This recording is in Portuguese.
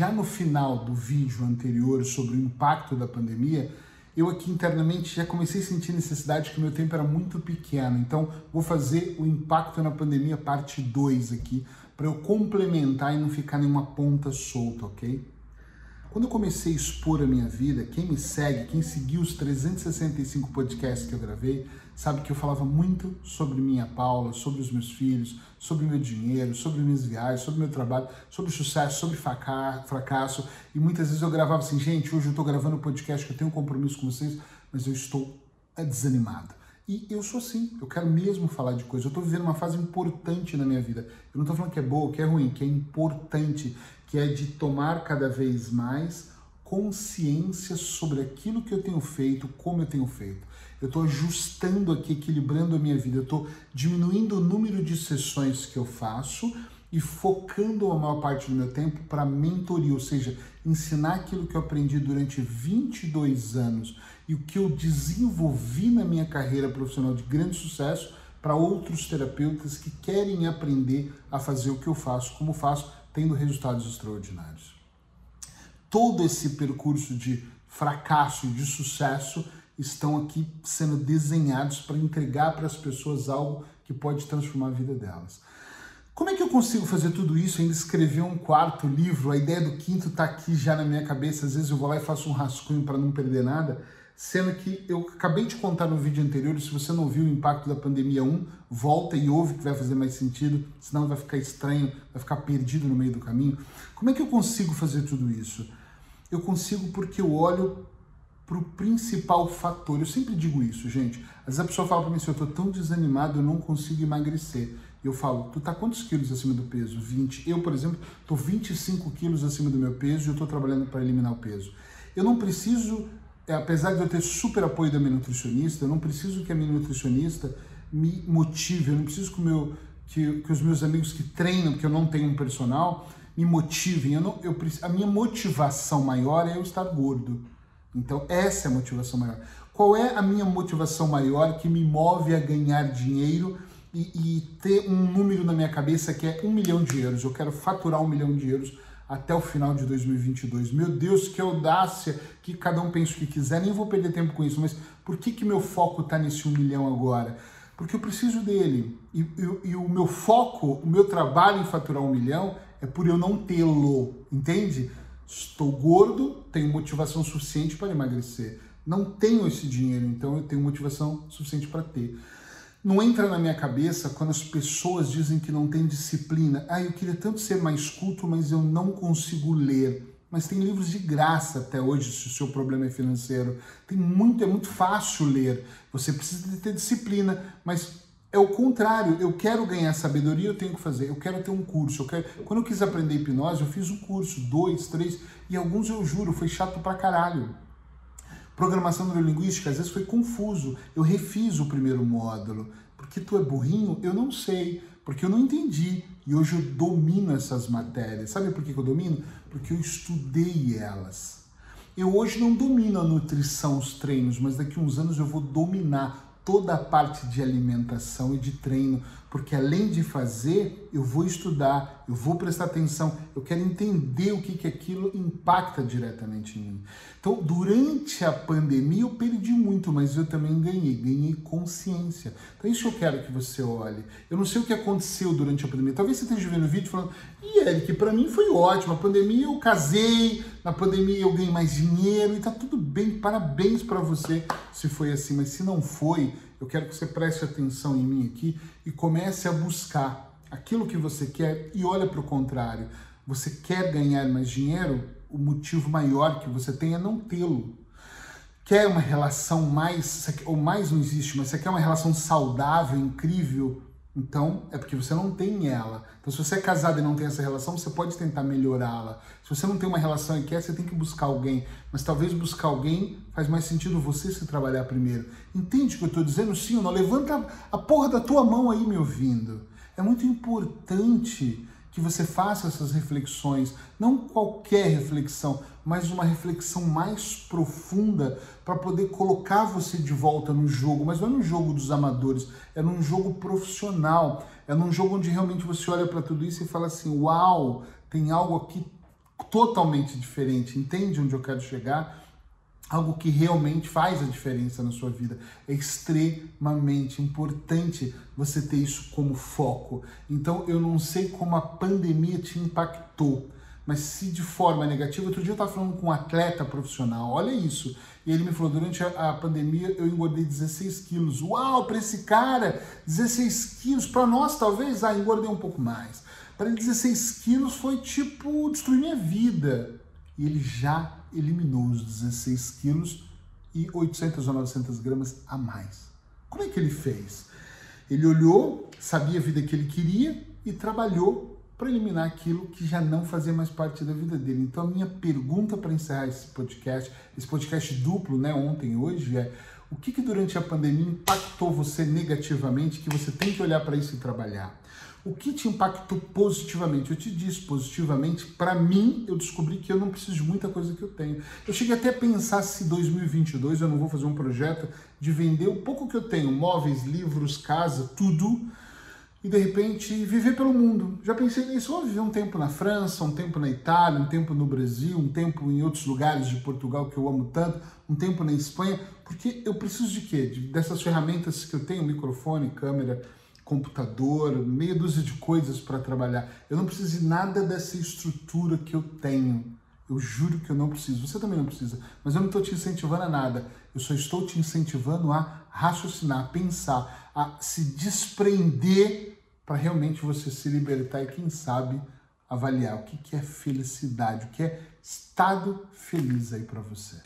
já no final do vídeo anterior sobre o impacto da pandemia, eu aqui internamente já comecei a sentir necessidade que meu tempo era muito pequeno. Então, vou fazer o impacto na pandemia parte 2 aqui, para eu complementar e não ficar nenhuma ponta solta, ok? Quando eu comecei a expor a minha vida, quem me segue, quem seguiu os 365 podcasts que eu gravei, sabe que eu falava muito sobre minha Paula, sobre os meus filhos, sobre meu dinheiro, sobre minhas viagens, sobre meu trabalho, sobre sucesso, sobre fracasso. E muitas vezes eu gravava assim, gente, hoje eu estou gravando um podcast que eu tenho um compromisso com vocês, mas eu estou desanimado. E eu sou assim, eu quero mesmo falar de coisas. Eu estou vivendo uma fase importante na minha vida. Eu não estou falando que é boa, que é ruim, que é importante, que é de tomar cada vez mais consciência sobre aquilo que eu tenho feito, como eu tenho feito. Eu estou ajustando aqui, equilibrando a minha vida. Eu estou diminuindo o número de sessões que eu faço e focando a maior parte do meu tempo para mentoria, ou seja, ensinar aquilo que eu aprendi durante 22 anos e o que eu desenvolvi na minha carreira profissional de grande sucesso para outros terapeutas que querem aprender a fazer o que eu faço, como faço, tendo resultados extraordinários. Todo esse percurso de fracasso e de sucesso estão aqui sendo desenhados para entregar para as pessoas algo que pode transformar a vida delas. Como é que eu consigo fazer tudo isso, ainda escrever um quarto livro? A ideia do quinto está aqui já na minha cabeça. Às vezes eu vou lá e faço um rascunho para não perder nada. Sendo que eu acabei de contar no vídeo anterior, se você não viu o impacto da pandemia 1, volta e ouve que vai fazer mais sentido, senão vai ficar estranho, vai ficar perdido no meio do caminho. Como é que eu consigo fazer tudo isso? Eu consigo porque eu olho para o principal fator. Eu sempre digo isso, gente. Às vezes a pessoa fala para mim assim, eu estou tão desanimado, eu não consigo emagrecer. Eu falo, tu tá quantos quilos acima do peso? 20. Eu, por exemplo, estou 25 quilos acima do meu peso e eu estou trabalhando para eliminar o peso. Eu não preciso é, apesar de eu ter super apoio da minha nutricionista, eu não preciso que a minha nutricionista me motive, eu não preciso que, meu, que, que os meus amigos que treinam, porque eu não tenho um personal, me motivem. Eu não, eu, a minha motivação maior é eu estar gordo. Então, essa é a motivação maior. Qual é a minha motivação maior que me move a ganhar dinheiro e, e ter um número na minha cabeça que é um milhão de euros? Eu quero faturar um milhão de euros até o final de 2022. Meu Deus, que audácia, que cada um pense o que quiser, nem vou perder tempo com isso, mas por que, que meu foco está nesse um milhão agora? Porque eu preciso dele. E, e, e, o meu foco, o meu trabalho em faturar um milhão é por eu não tê-lo, entende? Estou gordo, tenho motivação suficiente para emagrecer. Não tenho esse dinheiro, então eu tenho motivação suficiente para ter. Não entra na minha cabeça quando as pessoas dizem que não tem disciplina. Ah, eu queria tanto ser mais culto, mas eu não consigo ler. Mas tem livros de graça até hoje se o seu problema é financeiro. Tem muito, é muito fácil ler. Você precisa ter disciplina, mas é o contrário. Eu quero ganhar sabedoria, eu tenho que fazer. Eu quero ter um curso. Eu quero... Quando eu quis aprender hipnose, eu fiz um curso, dois, três, e alguns eu juro, foi chato pra caralho. Programação neurolinguística às vezes foi confuso. Eu refiz o primeiro módulo. Porque tu é burrinho? Eu não sei, porque eu não entendi. E hoje eu domino essas matérias. Sabe por que eu domino? Porque eu estudei elas. Eu hoje não domino a nutrição, os treinos, mas daqui uns anos eu vou dominar toda a parte de alimentação e de treino, porque além de fazer, eu vou estudar, eu vou prestar atenção, eu quero entender o que, que aquilo impacta diretamente em mim. Então, durante a pandemia, eu perdi muito, mas eu também ganhei, ganhei consciência. Então, é isso que eu quero que você olhe. Eu não sei o que aconteceu durante a pandemia. Talvez você esteja vendo o vídeo falando, e Eric, para mim foi ótimo. A pandemia eu casei, na pandemia eu ganhei mais dinheiro e tá tudo bem. Parabéns para você se foi assim, mas se não foi, eu quero que você preste atenção em mim aqui e comece a buscar aquilo que você quer e olha para o contrário. Você quer ganhar mais dinheiro? O motivo maior que você tem é não tê-lo. Quer uma relação mais, ou mais não existe, mas você quer uma relação saudável, incrível, então, é porque você não tem ela. Então, se você é casado e não tem essa relação, você pode tentar melhorá-la. Se você não tem uma relação e quer, você tem que buscar alguém. Mas talvez buscar alguém faz mais sentido você se trabalhar primeiro. Entende o que eu estou dizendo? Sim ou não? Levanta a porra da tua mão aí me ouvindo. É muito importante que você faça essas reflexões, não qualquer reflexão, mas uma reflexão mais profunda para poder colocar você de volta no jogo, mas não é no jogo dos amadores, é num jogo profissional, é num jogo onde realmente você olha para tudo isso e fala assim: "Uau, tem algo aqui totalmente diferente. Entende onde eu quero chegar? Algo que realmente faz a diferença na sua vida. É extremamente importante você ter isso como foco. Então, eu não sei como a pandemia te impactou, mas se de forma negativa, outro dia eu estava falando com um atleta profissional, olha isso, e ele me falou, durante a, pandemia eu engordei 16 quilos. Uau, para esse cara, 16 quilos, para nós talvez, ah, engordei um pouco mais. Para ele, 16 quilos foi tipo destruir minha vida. E ele já eliminou os 16 quilos e 800 ou 900 gramas a mais. Como é que ele fez? Ele olhou, sabia a vida que ele queria e trabalhou para eliminar aquilo que já não fazia mais parte da vida dele. Então, a minha pergunta para encerrar esse podcast, esse podcast duplo, né, ontem e hoje, é o que, que durante a pandemia impactou você negativamente que você tem que olhar para isso e trabalhar? O que te impactou positivamente? Eu te disse positivamente, para mim, eu descobri que eu não preciso de muita coisa que eu tenho. Eu cheguei até a pensar se 2022 eu não vou fazer um projeto de vender o pouco que eu tenho, móveis, livros, casa, tudo, e de repente viver pelo mundo. Já pensei nisso, vou viver um tempo na França, um tempo na Itália, um tempo no Brasil, um tempo em outros lugares de Portugal que eu amo tanto, um tempo na Espanha, porque eu preciso de quê? De, dessas ferramentas que eu tenho, microfone, câmera, computador, meia dúzia de coisas para trabalhar. Eu não preciso de nada dessa estrutura que eu tenho. Eu juro que eu não preciso. Você também não precisa. Mas eu não estou te incentivando a nada. Eu só estou te incentivando a raciocinar, a pensar, a se desprender para realmente você se libertar e, quem sabe, avaliar o que, é felicidade, o que é estado feliz aí para você.